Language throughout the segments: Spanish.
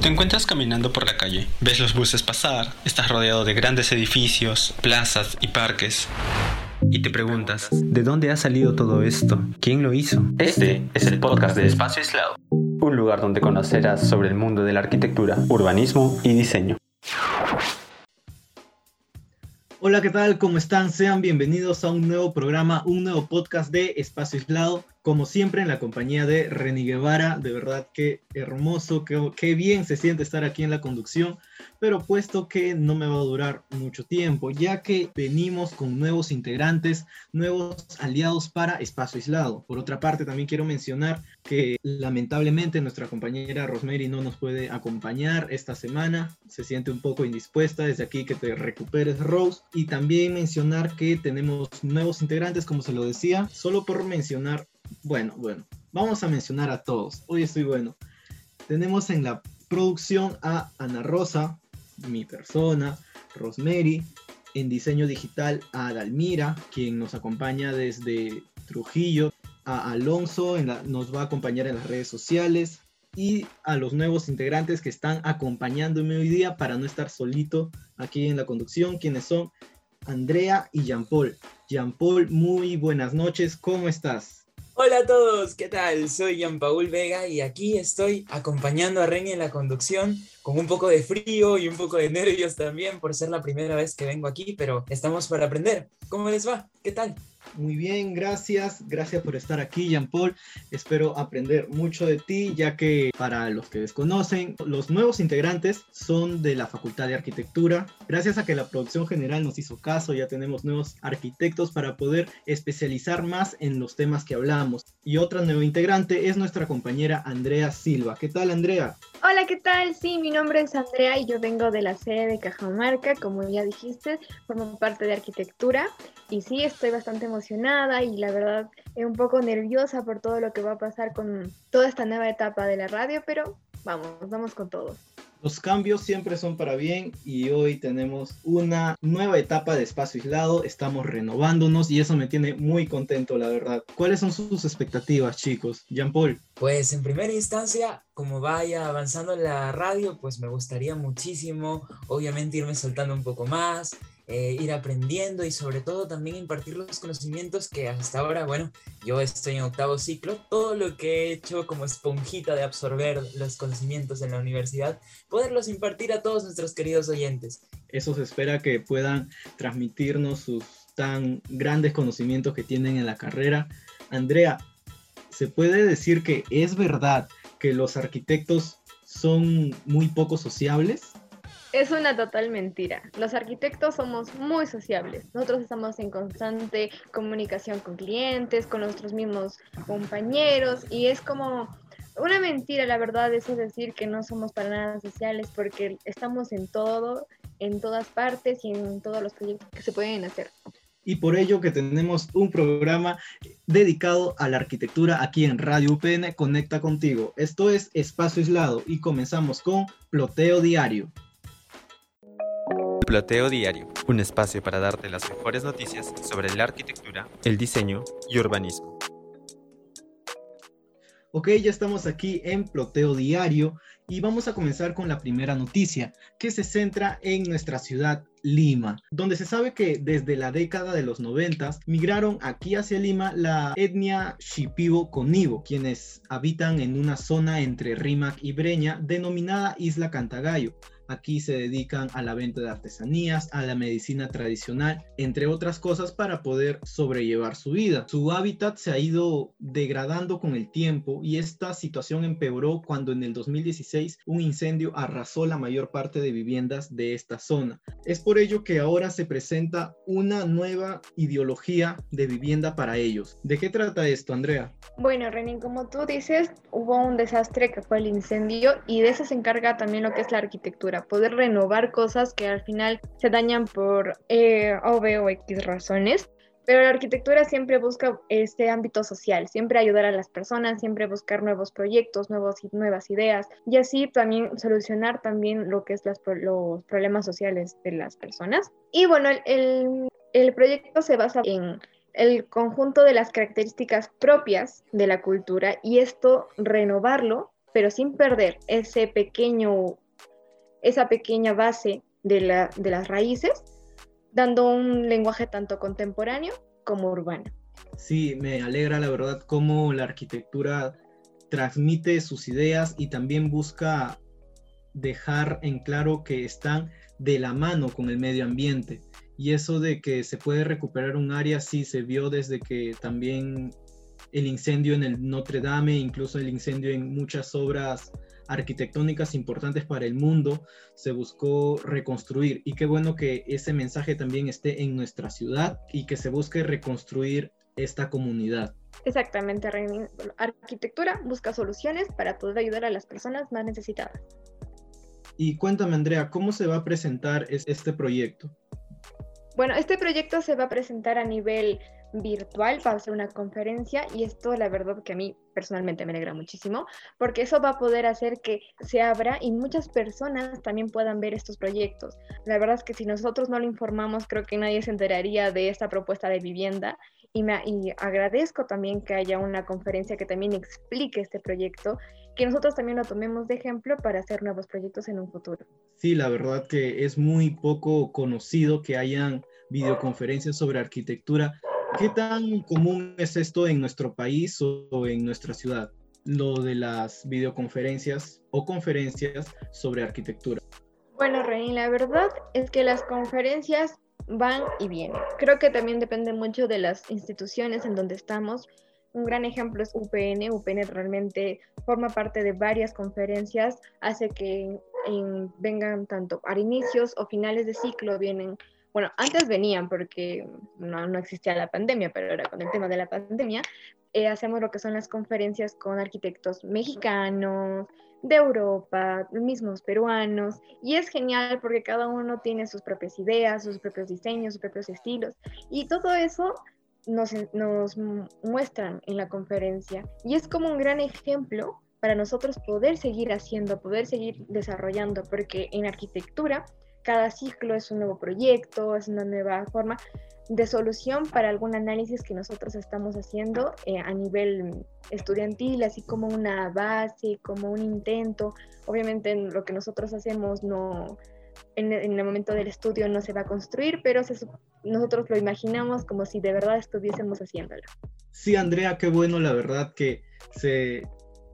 Te encuentras caminando por la calle, ves los buses pasar, estás rodeado de grandes edificios, plazas y parques. Y te preguntas, ¿de dónde ha salido todo esto? ¿Quién lo hizo? Este es el podcast de Espacio Aislado, un lugar donde conocerás sobre el mundo de la arquitectura, urbanismo y diseño. Hola, ¿qué tal? ¿Cómo están? Sean bienvenidos a un nuevo programa, un nuevo podcast de Espacio Aislado como siempre en la compañía de Reni Guevara, de verdad que hermoso, qué, bien se siente estar aquí en la conducción, pero puesto que no me va a durar mucho tiempo, ya que venimos con nuevos integrantes, nuevos aliados para Espacio Aislado. Por otra parte, también quiero mencionar que lamentablemente nuestra compañera Rosemary no nos puede acompañar esta semana, se siente un poco indispuesta, desde aquí que te recuperes Rose, y también mencionar que tenemos nuevos integrantes, como se lo decía, solo por mencionar bueno, bueno, vamos a mencionar a todos. Hoy estoy bueno. Tenemos en la producción a Ana Rosa, mi persona, Rosemary, en diseño digital a Dalmira, quien nos acompaña desde Trujillo, a Alonso, nos va a acompañar en las redes sociales, y a los nuevos integrantes que están acompañándome hoy día para no estar solito aquí en la conducción, quienes son Andrea y Jean Paul. Jean Paul, muy buenas noches, ¿cómo estás? Hola a todos, ¿qué tal? Soy Jean Paul Vega y aquí estoy acompañando a Reni en la conducción con un poco de frío y un poco de nervios también por ser la primera vez que vengo aquí, pero estamos para aprender. ¿Cómo les va? ¿Qué tal? Muy bien, gracias. Gracias por estar aquí, Jean Paul. Espero aprender mucho de ti, ya que para los que desconocen, los nuevos integrantes son de la Facultad de Arquitectura. Gracias a que la producción general nos hizo caso, ya tenemos nuevos arquitectos para poder especializar más en los temas que hablamos. Y otra nueva integrante es nuestra compañera Andrea Silva. ¿Qué tal, Andrea? Hola, ¿qué tal? Sí, mi nombre es Andrea y yo vengo de la sede de Cajamarca, como ya dijiste, formo parte de arquitectura y sí, estoy bastante emocionada y la verdad un poco nerviosa por todo lo que va a pasar con toda esta nueva etapa de la radio, pero vamos, vamos con todo. Los cambios siempre son para bien y hoy tenemos una nueva etapa de espacio aislado, estamos renovándonos y eso me tiene muy contento, la verdad. ¿Cuáles son sus expectativas, chicos? Jean Paul. Pues en primera instancia, como vaya avanzando la radio, pues me gustaría muchísimo, obviamente irme soltando un poco más, eh, ir aprendiendo y sobre todo también impartir los conocimientos que hasta ahora, bueno, yo estoy en octavo ciclo, todo lo que he hecho como esponjita de absorber los conocimientos en la universidad, poderlos impartir a todos nuestros queridos oyentes. Eso se espera que puedan transmitirnos sus tan grandes conocimientos que tienen en la carrera. Andrea, ¿se puede decir que es verdad que los arquitectos son muy poco sociables? Es una total mentira. Los arquitectos somos muy sociables. Nosotros estamos en constante comunicación con clientes, con nuestros mismos compañeros y es como una mentira, la verdad, eso decir que no somos para nada sociales porque estamos en todo, en todas partes y en todos los proyectos que se pueden hacer. Y por ello que tenemos un programa dedicado a la arquitectura aquí en Radio UPN Conecta contigo. Esto es Espacio Aislado y comenzamos con Ploteo Diario. Ploteo Diario, un espacio para darte las mejores noticias sobre la arquitectura, el diseño y urbanismo. Ok, ya estamos aquí en Ploteo Diario y vamos a comenzar con la primera noticia que se centra en nuestra ciudad Lima, donde se sabe que desde la década de los 90 migraron aquí hacia Lima la etnia Shipibo Conibo, quienes habitan en una zona entre Rímac y Breña denominada Isla Cantagallo Aquí se dedican a la venta de artesanías, a la medicina tradicional, entre otras cosas para poder sobrellevar su vida. Su hábitat se ha ido degradando con el tiempo y esta situación empeoró cuando en el 2016 un incendio arrasó la mayor parte de viviendas de esta zona. Es por ello que ahora se presenta una nueva ideología de vivienda para ellos. ¿De qué trata esto, Andrea? Bueno, René, como tú dices, hubo un desastre que fue el incendio y de eso se encarga también lo que es la arquitectura poder renovar cosas que al final se dañan por eh, o, B o X razones. Pero la arquitectura siempre busca este ámbito social, siempre ayudar a las personas, siempre buscar nuevos proyectos, nuevos, nuevas ideas y así también solucionar también lo que es los problemas sociales de las personas. Y bueno, el, el proyecto se basa en el conjunto de las características propias de la cultura y esto renovarlo pero sin perder ese pequeño, esa pequeña base de, la, de las raíces, dando un lenguaje tanto contemporáneo como urbano. Sí, me alegra la verdad cómo la arquitectura transmite sus ideas y también busca dejar en claro que están de la mano con el medio ambiente. Y eso de que se puede recuperar un área sí se vio desde que también el incendio en el Notre Dame, incluso el incendio en muchas obras arquitectónicas importantes para el mundo, se buscó reconstruir. Y qué bueno que ese mensaje también esté en nuestra ciudad y que se busque reconstruir esta comunidad. Exactamente, arquitectura busca soluciones para poder ayudar a las personas más necesitadas. Y cuéntame, Andrea, ¿cómo se va a presentar este proyecto? Bueno, este proyecto se va a presentar a nivel virtual, va a ser una conferencia y esto la verdad que a mí personalmente me alegra muchísimo porque eso va a poder hacer que se abra y muchas personas también puedan ver estos proyectos. La verdad es que si nosotros no lo informamos creo que nadie se enteraría de esta propuesta de vivienda y, me, y agradezco también que haya una conferencia que también explique este proyecto, que nosotros también lo tomemos de ejemplo para hacer nuevos proyectos en un futuro. Sí, la verdad que es muy poco conocido que hayan videoconferencias sobre arquitectura. ¿Qué tan común es esto en nuestro país o en nuestra ciudad? Lo de las videoconferencias o conferencias sobre arquitectura. Bueno, René, la verdad es que las conferencias van y vienen. Creo que también depende mucho de las instituciones en donde estamos. Un gran ejemplo es UPN. UPN realmente forma parte de varias conferencias, hace que vengan tanto a inicios o finales de ciclo, vienen, bueno, antes venían porque no, no existía la pandemia, pero ahora con el tema de la pandemia, eh, hacemos lo que son las conferencias con arquitectos mexicanos, de Europa, mismos peruanos, y es genial porque cada uno tiene sus propias ideas, sus propios diseños, sus propios estilos, y todo eso nos, nos muestran en la conferencia, y es como un gran ejemplo para nosotros poder seguir haciendo, poder seguir desarrollando, porque en arquitectura cada ciclo es un nuevo proyecto, es una nueva forma de solución para algún análisis que nosotros estamos haciendo eh, a nivel estudiantil, así como una base, como un intento. Obviamente lo que nosotros hacemos no, en, el momento del estudio no se va a construir, pero nosotros lo imaginamos como si de verdad estuviésemos haciéndolo. Sí, Andrea, qué bueno, la verdad que se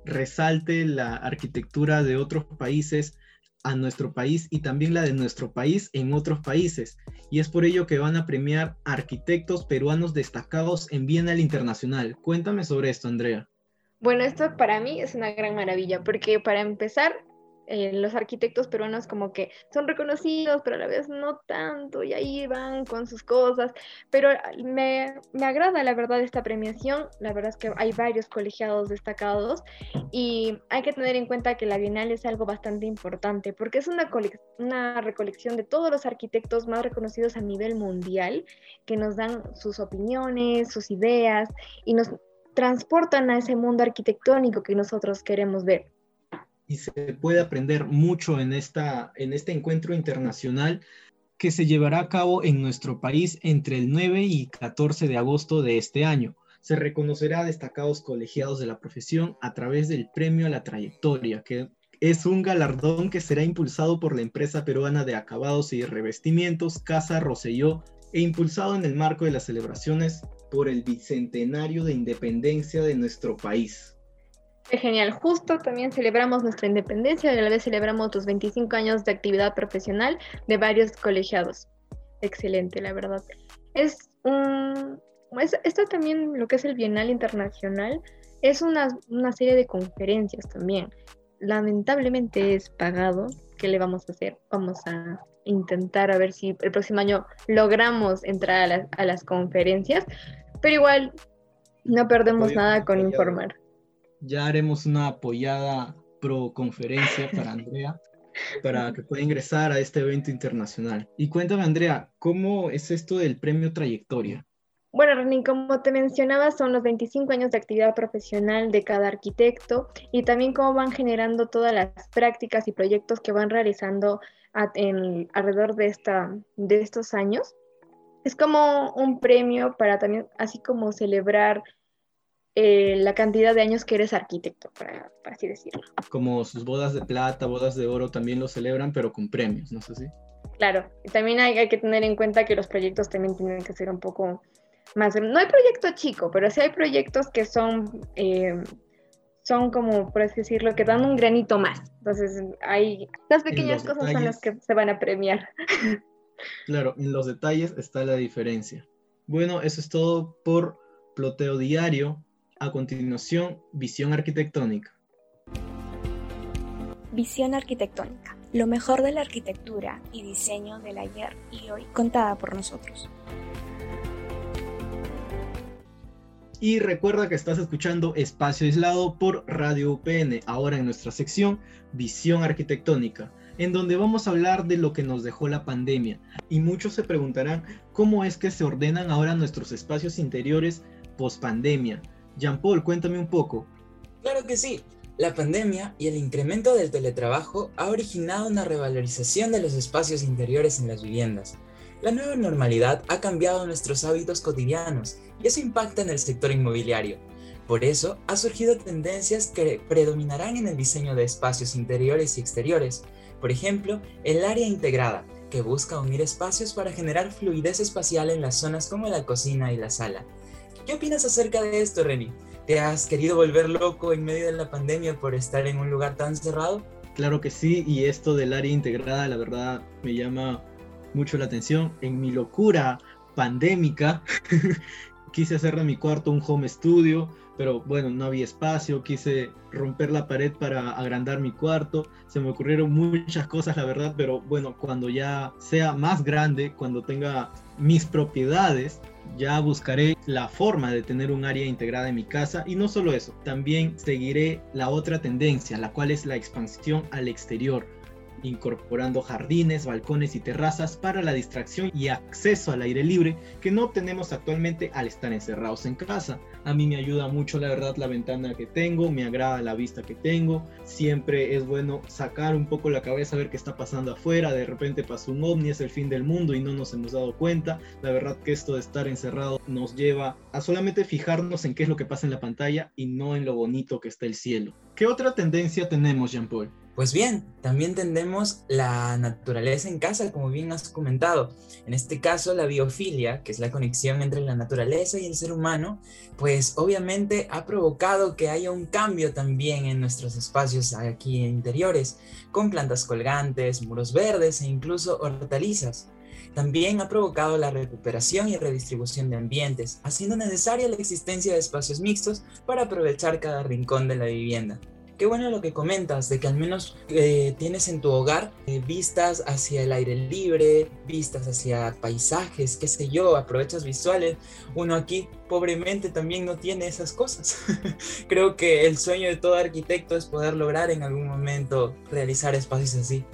resalte la arquitectura de otros países a nuestro país y también la de nuestro país en otros países. Y es por ello que van a premiar arquitectos peruanos destacados en Bienal Internacional. Cuéntame sobre esto, Andrea. Bueno, esto para mí es una gran maravilla, porque para empezar, eh, los arquitectos peruanos como que son reconocidos, pero a la vez no tanto, y ahí van con sus cosas. Pero me, me, agrada la verdad esta premiación, la verdad es que hay varios colegiados destacados y hay que tener en cuenta que la Bienal es algo bastante importante porque es una, una recolección de todos los arquitectos más reconocidos a nivel mundial que nos dan sus opiniones, sus ideas y nos transportan a ese mundo arquitectónico que nosotros queremos ver y se puede aprender mucho en, esta, en este encuentro internacional que se llevará a cabo en nuestro país entre el 9 y 14 de agosto de este año. Se reconocerá a destacados colegiados de la profesión a través del Premio a la Trayectoria, que es un galardón que será impulsado por la empresa peruana de acabados y revestimientos Casa Roselló e impulsado en el marco de las celebraciones por el bicentenario de independencia de nuestro país. Qué genial. Justo también celebramos nuestra independencia y a la vez celebramos los 25 años de actividad profesional de varios colegiados. Excelente, la verdad. Es un... esto también, lo que es el Bienal Internacional, es una, una serie de conferencias también. Lamentablemente es pagado. ¿Qué le vamos a hacer? Vamos a intentar a ver si el próximo año logramos entrar a las, a las conferencias, pero igual no perdemos nada con informar ya haremos una apoyada pro conferencia para Andrea para que pueda ingresar a este evento internacional. Y cuéntame, Andrea, ¿cómo es esto del premio Trayectoria? Bueno, René, como te mencionaba, son los 25 años de actividad profesional de cada arquitecto y también cómo van generando todas las prácticas y proyectos que van realizando alrededor de, esta, de estos años. Es como un premio para también, así como celebrar eh, la cantidad de años que eres arquitecto, para, así decirlo. Como sus bodas de plata, bodas de oro también lo celebran, pero con premios, ¿no sé así? Claro, también hay, que tener en cuenta que los proyectos también tienen que ser un poco más... No hay proyecto chico, pero sí hay proyectos que son, eh, son como, por así decirlo, que dan un granito más. Entonces, hay las pequeñas cosas son las que se van a premiar. Claro, en los detalles está la diferencia. Bueno, eso es todo por Ploteo Diario. A continuación, visión arquitectónica. Visión arquitectónica lo mejor de la arquitectura y diseño del ayer y hoy contada por nosotros. Y recuerda que estás escuchando Espacio Aislado por Radio UPN, ahora en nuestra sección Visión Arquitectónica, en donde vamos a hablar de lo que nos dejó la pandemia. Y muchos se preguntarán cómo es que se ordenan ahora nuestros espacios interiores post pandemia. Jean Paul, cuéntame un poco. Claro que sí. La pandemia y el incremento del teletrabajo ha originado una revalorización de los espacios interiores en las viviendas. La nueva normalidad ha cambiado nuestros hábitos cotidianos y eso impacta en el sector inmobiliario. Por eso, ha surgido tendencias que predominarán en el diseño de espacios interiores y exteriores. Por ejemplo, el área integrada, que busca unir espacios para generar fluidez espacial en las zonas como la cocina y la sala. ¿Qué opinas acerca de esto, Reni? ¿Te has querido volver loco en medio de la pandemia por estar en un lugar tan cerrado? Claro que sí, y esto del área integrada, la verdad, me llama mucho la atención. En mi locura pandémica, quise hacer de mi cuarto un home studio, pero bueno, no había espacio, quise romper la pared para agrandar mi cuarto, se me ocurrieron muchas cosas, la verdad, pero bueno, cuando ya sea más grande, cuando tenga mis propiedades, ya buscaré la forma de tener un área integrada en mi casa y no solo eso, también seguiré la otra tendencia, la cual es la expansión al exterior incorporando jardines, balcones y terrazas para la distracción y acceso al aire libre que no obtenemos actualmente al estar encerrados en casa. A mí me ayuda mucho la verdad la ventana que tengo, me agrada la vista que tengo, siempre es bueno sacar un poco la cabeza a ver qué está pasando afuera, de repente pasó un ovni, es el fin del mundo y no nos hemos dado cuenta. La verdad que esto de estar encerrado nos lleva a solamente fijarnos en qué es lo que pasa en la pantalla y no en lo bonito que está el cielo. ¿Qué otra tendencia tenemos, Jean Paul? Pues bien, también tendemos la naturaleza en casa, como bien has comentado. En este caso, la biofilia, que es la conexión entre la naturaleza y el ser humano, pues obviamente ha provocado que haya un cambio también en nuestros espacios aquí interiores, con plantas colgantes, muros verdes e incluso hortalizas. También ha provocado la recuperación y redistribución de ambientes, haciendo necesaria la existencia de espacios mixtos para aprovechar cada rincón de la vivienda. Qué bueno lo que comentas, de que al menos eh, tienes en tu hogar eh, vistas hacia el aire libre, vistas hacia paisajes, qué sé yo, aprovechas visuales. Uno aquí pobremente también no tiene esas cosas. Creo que el sueño de todo arquitecto es poder lograr en algún momento realizar espacios así.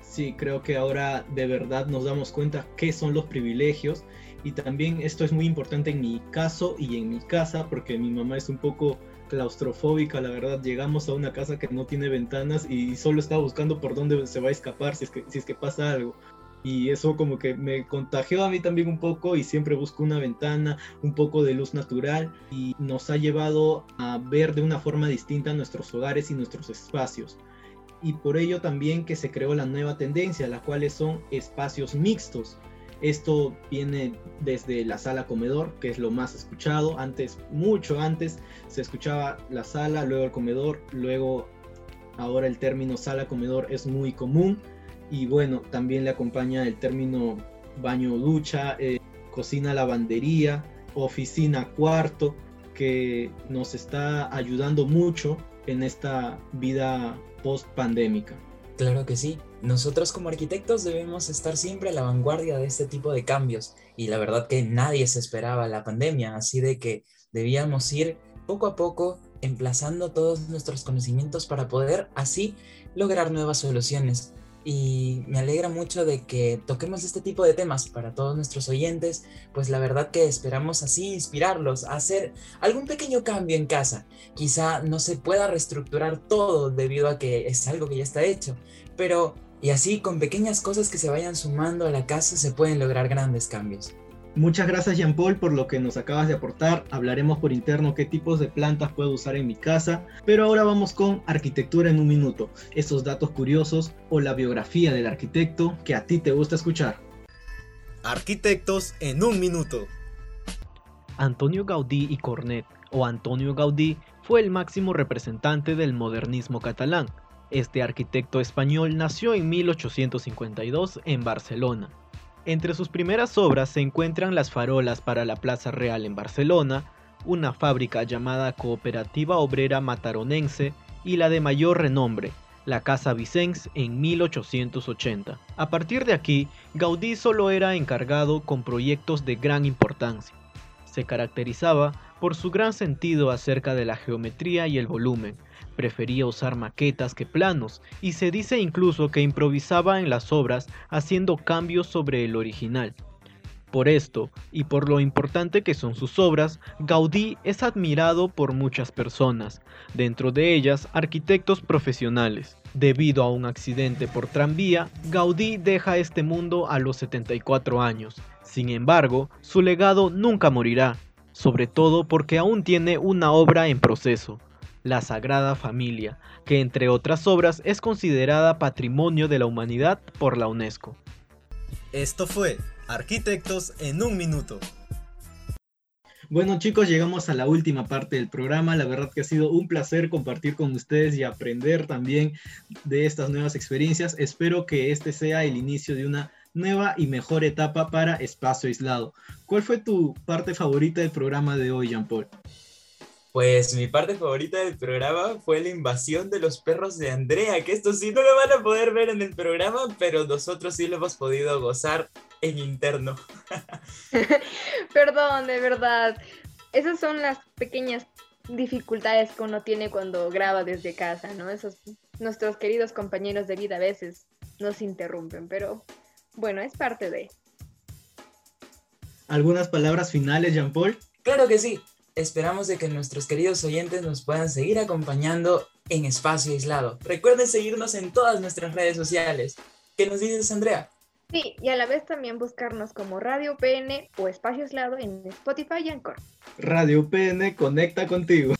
Sí, creo que ahora de verdad nos damos cuenta qué son los privilegios y también esto es muy importante en mi caso y en mi casa porque mi mamá es un poco claustrofóbica, la verdad. Llegamos a una casa que no tiene ventanas y solo está buscando por dónde se va a escapar si es que, si es que pasa algo. Y eso como que me contagió a mí también un poco y siempre busco una ventana, un poco de luz natural y nos ha llevado a ver de una forma distinta nuestros hogares y nuestros espacios. Y por ello también que se creó la nueva tendencia, la cuales son espacios mixtos esto viene desde la sala comedor, que es lo más escuchado. Antes, mucho antes, se escuchaba la sala, luego el comedor, luego ahora el término sala comedor es muy común. Y bueno, también le acompaña el término baño ducha, eh, cocina lavandería, oficina cuarto, que nos está ayudando mucho en esta vida post pandémica. Claro que sí. Nosotros como arquitectos debemos estar siempre a la vanguardia de este tipo de cambios y la verdad que nadie se esperaba la pandemia, así de que debíamos ir poco a poco emplazando todos nuestros conocimientos para poder así lograr nuevas soluciones y me alegra mucho de que toquemos este tipo de temas para todos nuestros oyentes, pues la verdad que esperamos así inspirarlos a hacer algún pequeño cambio en casa. Quizá no se pueda reestructurar todo debido a que es algo que ya está hecho, pero y así con pequeñas cosas que se vayan sumando a la casa se pueden lograr grandes cambios. Muchas gracias Jean Paul por lo que nos acabas de aportar. Hablaremos por interno qué tipos de plantas puedo usar en mi casa. Pero ahora vamos con arquitectura en un minuto. Esos datos curiosos o la biografía del arquitecto que a ti te gusta escuchar. Arquitectos en un minuto. Antonio Gaudí y Cornet, o Antonio Gaudí, fue el máximo representante del modernismo catalán. Este arquitecto español nació en 1852 en Barcelona. Entre sus primeras obras se encuentran las farolas para la Plaza Real en Barcelona, una fábrica llamada Cooperativa Obrera Mataronense y la de mayor renombre, la Casa Vicens en 1880. A partir de aquí, Gaudí solo era encargado con proyectos de gran importancia. Se caracterizaba por su gran sentido acerca de la geometría y el volumen, prefería usar maquetas que planos y se dice incluso que improvisaba en las obras haciendo cambios sobre el original. Por esto, y por lo importante que son sus obras, Gaudí es admirado por muchas personas, dentro de ellas arquitectos profesionales. Debido a un accidente por tranvía, Gaudí deja este mundo a los 74 años. Sin embargo, su legado nunca morirá, sobre todo porque aún tiene una obra en proceso, la Sagrada Familia, que entre otras obras es considerada Patrimonio de la Humanidad por la UNESCO. Esto fue Arquitectos en un minuto. Bueno chicos, llegamos a la última parte del programa. La verdad que ha sido un placer compartir con ustedes y aprender también de estas nuevas experiencias. Espero que este sea el inicio de una nueva y mejor etapa para Espacio Aislado. ¿Cuál fue tu parte favorita del programa de hoy, Jean Paul? Pues mi parte favorita del programa fue la invasión de los perros de Andrea, que esto sí no lo van a poder ver en el programa, pero nosotros sí lo hemos podido gozar en interno. Perdón, de verdad. Esas son las pequeñas dificultades que uno tiene cuando graba desde casa, ¿no? Esos nuestros queridos compañeros de vida a veces nos interrumpen, pero bueno, es parte de. ¿Algunas palabras finales, Jean Paul? Claro que sí. Esperamos de que nuestros queridos oyentes nos puedan seguir acompañando en Espacio Aislado. Recuerden seguirnos en todas nuestras redes sociales. ¿Qué nos dices, Andrea? Sí, y a la vez también buscarnos como Radio PN o Espacio Aislado en Spotify y Anchor. Radio PN conecta contigo.